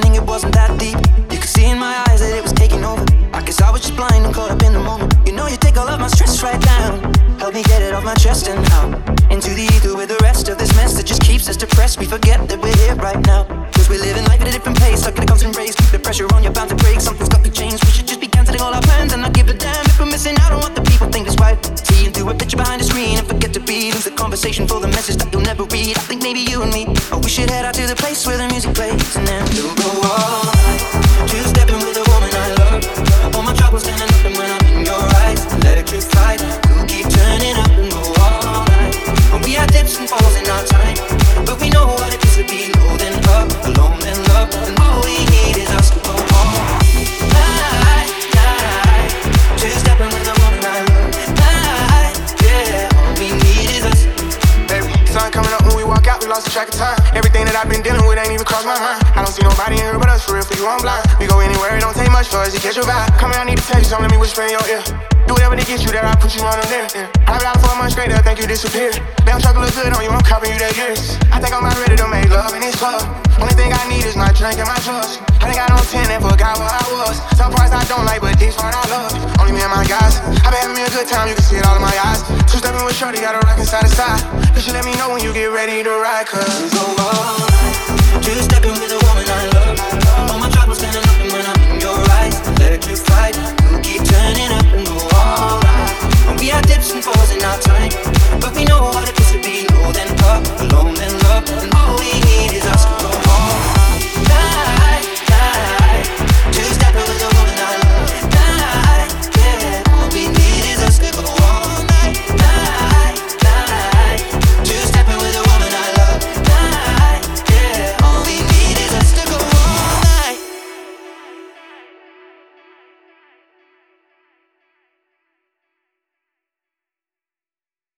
pretending it wasn't that deep. You could see in my eyes that it was taking over. I guess I was just blind and caught up in the moment. You know, you take all of my stress right down. Help me get it off my chest and out. Into the ether with the rest of this mess that just keeps us depressed. We forget that we're here right now. Cause we're living life at a different pace. Stuck in a constant race. Keep the pressure on, you're bound to break. Something's got to change. We should just be canceling all our plans and not give a damn if we're missing out on what the people think is right. Seeing through a picture behind the screen and forget to be. Lose the conversation for the message read. I think maybe you and me, oh, we should head out to the place where the music plays and then we'll go all night. Two stepping with a woman I love. All my troubles standing up and when I'm in your eyes, electric lost track of time. Everything that I've been dealing with ain't even crossed my mind. I don't see nobody in here but us, for real, for you, I'm blind. We go anywhere, it don't take much for us to catch your vibe. Come here, I need to tell you something, let me whisper in your ear. Do whatever to get you there, I put you on a. Yeah. I've been out for a month straight, I think you disappeared. Damn, truck look good on you, I'm copying you that years. I think I'm about ready to make love in this club. Only thing I need is my drink and my drugs. I think I don't 10 and forgot where I was. Some parts I don't like, but this part I love. Only me and my guys. I've been having me a good time, you can see it all in my eyes. Stepping with Shorty, got a rock inside to side. You should let me know when you get ready to ride, cause go all